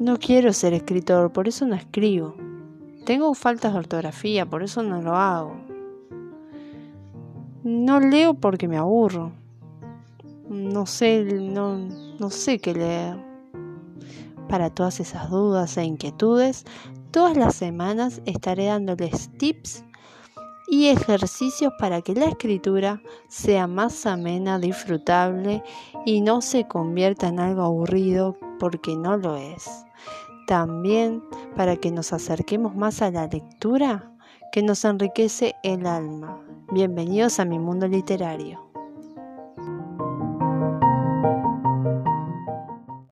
No quiero ser escritor, por eso no escribo. Tengo faltas de ortografía, por eso no lo hago. No leo porque me aburro. No sé, no, no sé qué leer. Para todas esas dudas e inquietudes, todas las semanas estaré dándoles tips y ejercicios para que la escritura sea más amena, disfrutable y no se convierta en algo aburrido porque no lo es. También para que nos acerquemos más a la lectura que nos enriquece el alma. Bienvenidos a mi mundo literario.